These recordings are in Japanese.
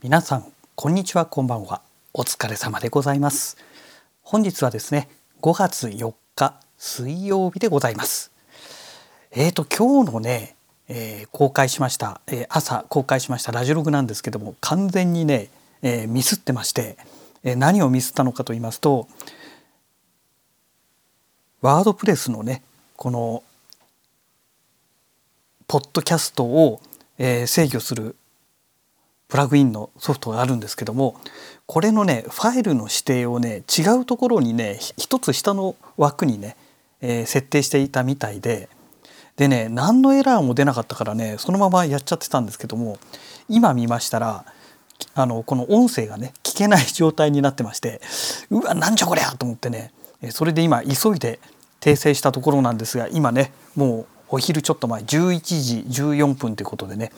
皆さんこんにちはこんばんは。お疲れ様でございます。本日はですね5月4日水曜日でございます。えーと今日のね、えー、公開しました、えー、朝公開しましたラジオログなんですけども完全にね、えー、ミスってまして、え何をミスったのかと言いますとワードプレスのねこのポッドキャストを、え制御するプラグインのソフトがあるんですけどもこれのねファイルの指定をね違うところにね一つ下の枠にね、えー、設定していたみたいででね何のエラーも出なかったからねそのままやっちゃってたんですけども今見ましたらあのこの音声がね聞けない状態になってましてうわなんじゃこりゃと思ってねそれで今急いで訂正したところなんですが今ねもうお昼ちょっと前11時14分ということでね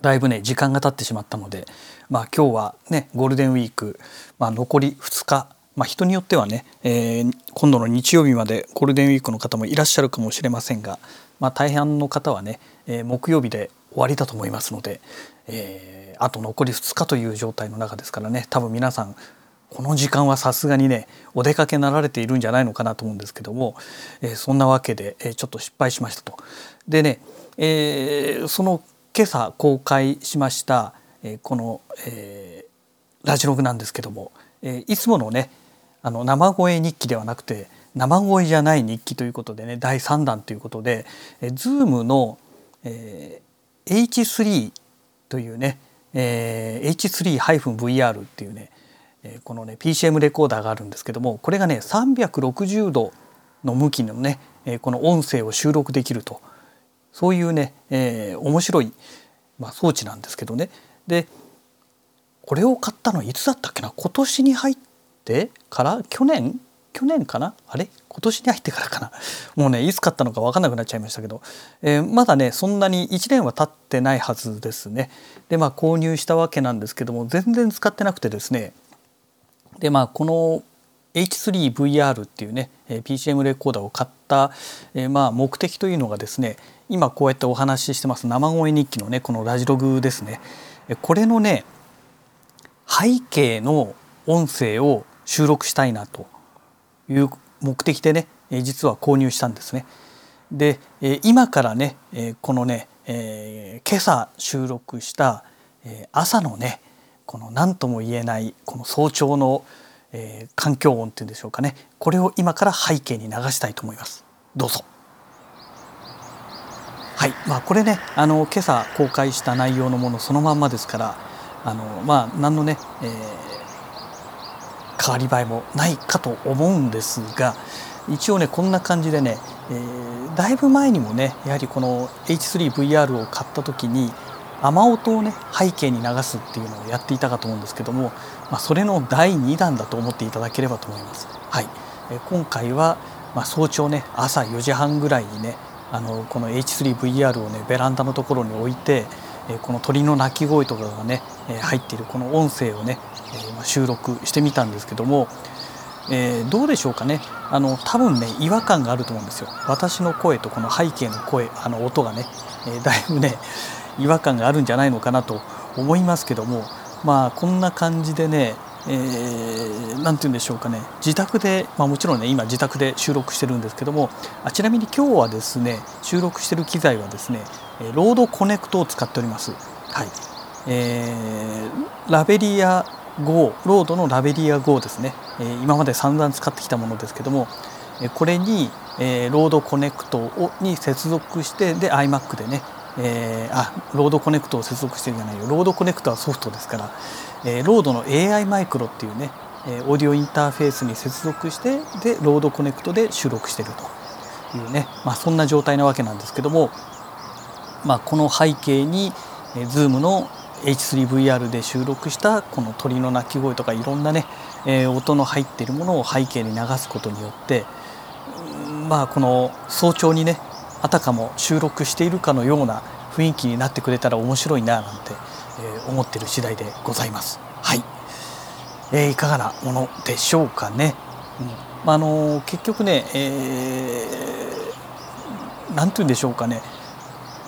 だいぶね時間が経ってしまったので、まあ、今日はねゴールデンウィーク、まあ、残り2日、まあ、人によってはね、えー、今度の日曜日までゴールデンウィークの方もいらっしゃるかもしれませんが、まあ、大半の方はね、えー、木曜日で終わりだと思いますので、えー、あと残り2日という状態の中ですからね多分皆さんこの時間はさすがにねお出かけなられているんじゃないのかなと思うんですけども、えー、そんなわけで、えー、ちょっと失敗しましたと。でね、えー、その今朝公開しました、えこの、えラジログなんですけども、えいつものねあの生声日記ではなくて生声じゃない日記ということでね第3弾ということで、え Zoom の、え H3 というね、え H3-VR っていうねこのね PCM レコーダーがあるんですけどもこれがね360度の向きのねこの音声を収録できるとそういうね、えー、面白い、まあ、装置なんですけどね。でこれを買ったのいつだったっけな？今年に入ってから？去年？去年かな？あれ？今年に入ってからかな？もうねいつ買ったのか分かんなくなっちゃいましたけど、えー、まだねそんなに1年は経ってないはずですね。でまあ購入したわけなんですけども全然使ってなくてですね。でまあこの H3VR っていうね PCM レコーダーを買った、えー、まあ目的というのがですね今こうやってお話ししてます生声日記のねこのラジログですねこれのね背景の音声を収録したいなという目的でね実は購入したんですね。で今からねこのね今朝収録した朝のねこの何とも言えないこの早朝の環境音っていうんでしょうかねこれを今から背景に流したいと思います。どうぞ。はいまあ、これねあの今朝公開した内容のものそのまんまですからあのまあ何のね、えー、変わり映えもないかと思うんですが一応ねこんな感じでね、えー、だいぶ前にもねやはりこの H3VR を買った時に雨音をね背景に流すっていうのをやっていたかと思うんですけども、まあ、それの第2弾だと思っていただければと思います。はい、え今回は、まあ、早朝ね朝4時半ぐらいにねあのこの H3VR をねベランダのところに置いてこの鳥の鳴き声とかがね入っているこの音声をね収録してみたんですけども、えー、どうでしょうかね。あの多分ね違和感があると思うんですよ。私の声とこの背景の声あの音がね、だいぶね違和感があるんじゃないのかなと思いますけどもまあこんな感じでね何、えー、て言うんでしょうかね。自宅で、まあ、もちろんね今自宅で収録してるんですけどもあちなみに今日はですね収録してる機材はですねRODE Connect を使っております。はい。えー、 Lavalier GO RODE の Lavalier GO ですね、えー、今まで散々使ってきたものですけどもこれに、えー、 RODE Connect をに接続してで iMac でね、えー、あ RODE Connect を接続してるじゃないよ。 RODE Connect はソフトですから、えー、ロードの AI マイクロっていうね、えー、オーディオインターフェースに接続してで RODE Connect で収録してるというね、まあ、そんな状態なわけなんですけども、まあ、この背景に、えー、Zoom の H3VR で収録したこの鳥の鳴き声とかいろんなね、えー、音の入っているものを背景に流すことによってまあこの早朝にねあたかも収録しているかのような雰囲気になってくれたら面白いななんて、えー、思ってる次第でございます。はい、えー、いかがなものでしょうかね。うんまあ、あの結局ね、えー、なんて言うんでしょうかね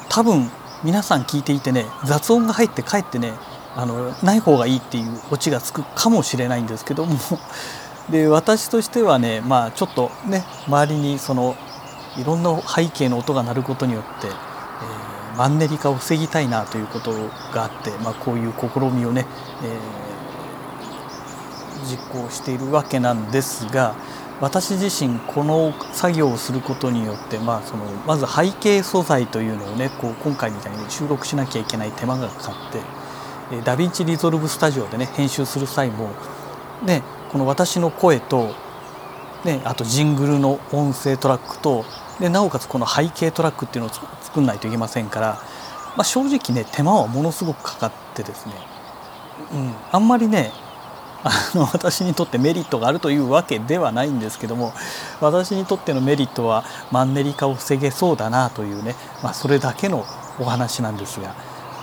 多分皆さん聞いていてね雑音が入ってかえってねあのない方がいいっていうオチがつくかもしれないんですけどもで私としてはねまあちょっとね周りにそのいろんな背景の音が鳴ることによって、えー、マンネリ化を防ぎたいなということがあって、まあ、こういう試みをね、えー、実行しているわけなんですが私自身この作業をすることによって、まあ、そのまず背景素材というのをねこう今回みたいに収録しなきゃいけない手間がかかって DaVinci Resolve Studio でね編集する際も、ね、この私の声と、ね、あとジングルの音声トラックとでなおかつこの背景トラックっていうのを作んないといけませんから、まあ、正直ね手間はものすごくかかってですね、うん、あんまりねあの 私にとってメリットがあるというわけではないんですけども私にとってのメリットはマンネリ化を防げそうだなというね、まあ、それだけのお話なんですが、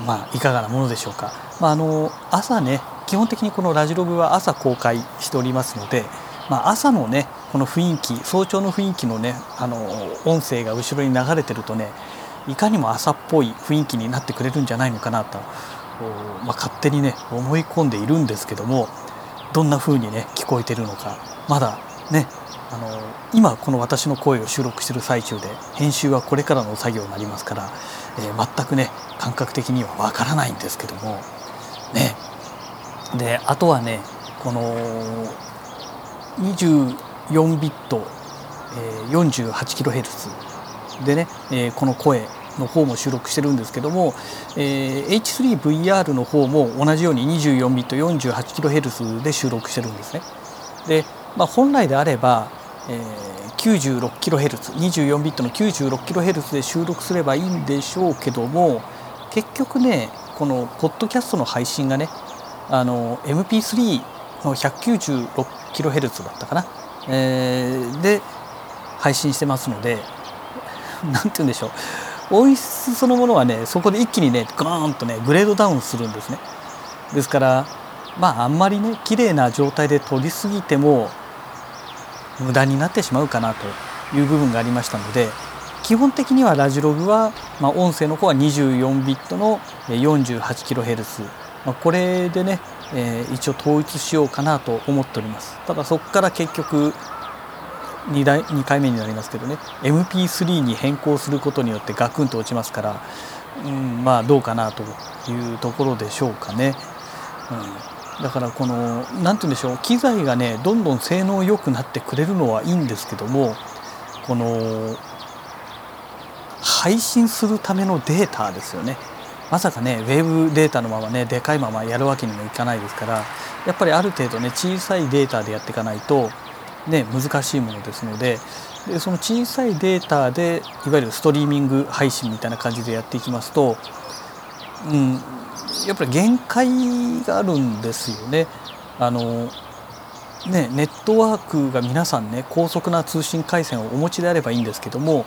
まあ、いかがなものでしょうか。まあ、あの朝ね基本的にこのラジログは朝公開しておりますので、まあ、朝のねこの雰囲気早朝の雰囲気のねあの音声が後ろに流れてるとねいかにも朝っぽい雰囲気になってくれるんじゃないのかなと、まあ、勝手にね思い込んでいるんですけどもどんな風にね聞こえてるのかまだねあの今この私の声を収録してる最中で編集はこれからの作業になりますから、えー、全くね感覚的にはわからないんですけどもね。であとはねこの24ビット、えー、48kHz でね、えー、この声の方も収録してるんですけども、えー、H3VR の方も同じように24ビット 48kHz で収録してるんですね。で、まあ、本来であれば、えー、96kHz24 ビットの 96kHz で収録すればいいんでしょうけども結局ねこのポッドキャストの配信がねあの MP3 の 196kHz だったかな、えー、で配信してますので 何て言うんでしょう。音質そのものはねそこで一気にねグーンとねグレードダウンするんですね。ですからまああんまりね綺麗な状態で撮りすぎても無駄になってしまうかなという部分がありましたので基本的にはラジログは、まあ、音声の方は24ビットの 48kHz まあ、これでね、えー、一応統一しようかなと思っております。ただそこから結局 2, 台2回目になりますけどね。MP3 に変更することによってガクンと落ちますから、うん、まあどうかなというところでしょうかね。うん、だからこの何て言うんでしょう。機材がねどんどん性能良くなってくれるのはいいんですけどもこの配信するためのデータですよね。まさかねウェブデータのままねでかいままやるわけにもいかないですからやっぱりある程度ね小さいデータでやっていかないとね難しいものですのででその小さいデータでいわゆるストリーミング配信みたいな感じでやっていきますと、うん、やっぱり限界があるんですよね。あのね、ネットワークが皆さんね高速な通信回線をお持ちであればいいんですけども、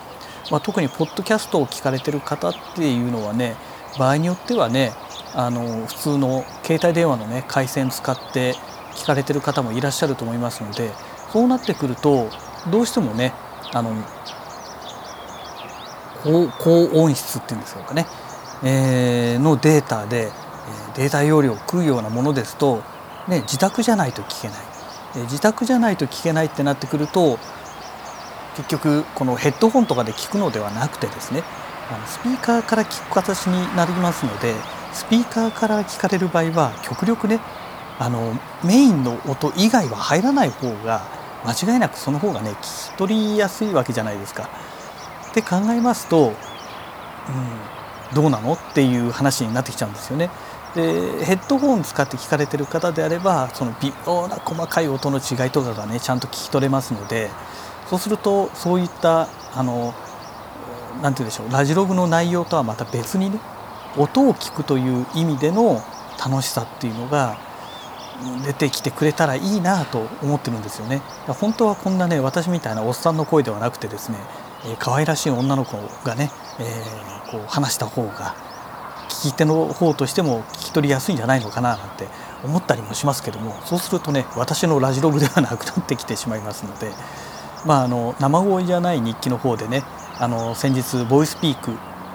まあ、特にポッドキャストを聞かれてる方っていうのはね場合によってはねあの普通の携帯電話のね回線使って聞かれてる方もいらっしゃると思いますのでそうなってくるとどうしてもねあの高音質っていうんですかね、えー、のデータでデータ容量を食うようなものですと、ね、自宅じゃないと聞けない。自宅じゃないと聞けないってなってくると結局このヘッドホンとかで聞くのではなくてですねあのスピーカーから聞く形になりますのでスピーカーから聞かれる場合は極力ねあのメインの音以外は入らない方が間違いなくその方がね聞き取りやすいわけじゃないですか。って考えますと、うん、どうなのっていう話になってきちゃうんですよね。でヘッドホン使って聞かれてる方であればその微妙な細かい音の違いとかがねちゃんと聞き取れますのでそうするとそういったあの何て言うんでしょうラジログの内容とはまた別にね音を聞くという意味での楽しさっていうのが出てきてくれたらいいなと思ってるんですよね。本当はこんなね私みたいなおっさんの声ではなくてですね、え、可愛らしい女の子がね、えー、こう話した方が聞き手の方としても聞き取りやすいんじゃないのかななんて思ったりもしますけどもそうするとね私のラジログではなくなってきてしまいますので、まあ、あの生声じゃない日記の方でねあの先日ボイスピーク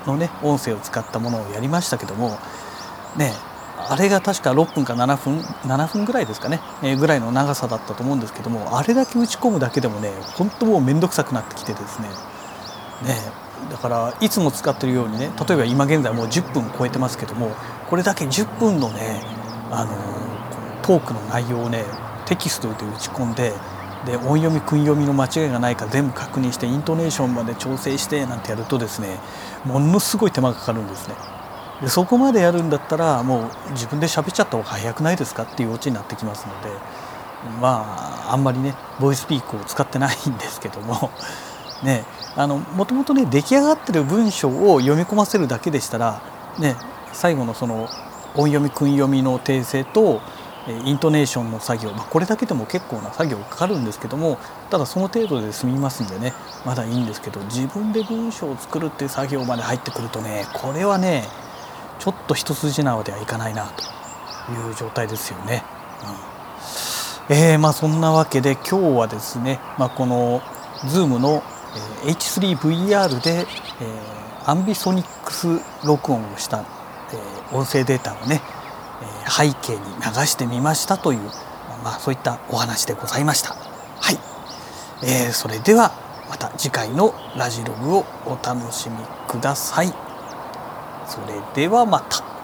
のね音声を使ったものをやりましたけどもねあれが確か6分か7分7分ぐらいですかね、えー、ぐらいの長さだったと思うんですけどもあれだけ打ち込むだけでもね本当もう面倒くさくなってきてですね。ねだからいつも使ってるようにね例えば今現在もう10分超えてますけどもこれだけ10分のねあのトークの内容をねテキストで打ち込んでで音読み訓読みの間違いがないか全部確認してイントネーションまで調整してなんてやるとですねものすごい手間がかかるんですね。でそこまでやるんだったらもう自分で喋っちゃった方が早くないですかっていうオチになってきますのでまああんまりねボイスピークを使ってないんですけどもねあのもともとね出来上がってる文章を読み込ませるだけでしたらね最後のその音読み訓読みの訂正とイントネーションの作業、まあ、これだけでも結構な作業かかるんですけどもただその程度で済みますんでねまだいいんですけど自分で文章を作るっていう作業まで入ってくるとねこれはねちょっと一筋縄ではいかないなという状態ですよね。うんえー、まあそんなわけで今日はですね、まあ、この Zoom の H3VR で、えー、アンビソニックス録音をした、えー、音声データをね背景に流してみましたという、まあ、そういったお話でございました。はい、えー、それではまた次回のラジログをお楽しみください。それではまた。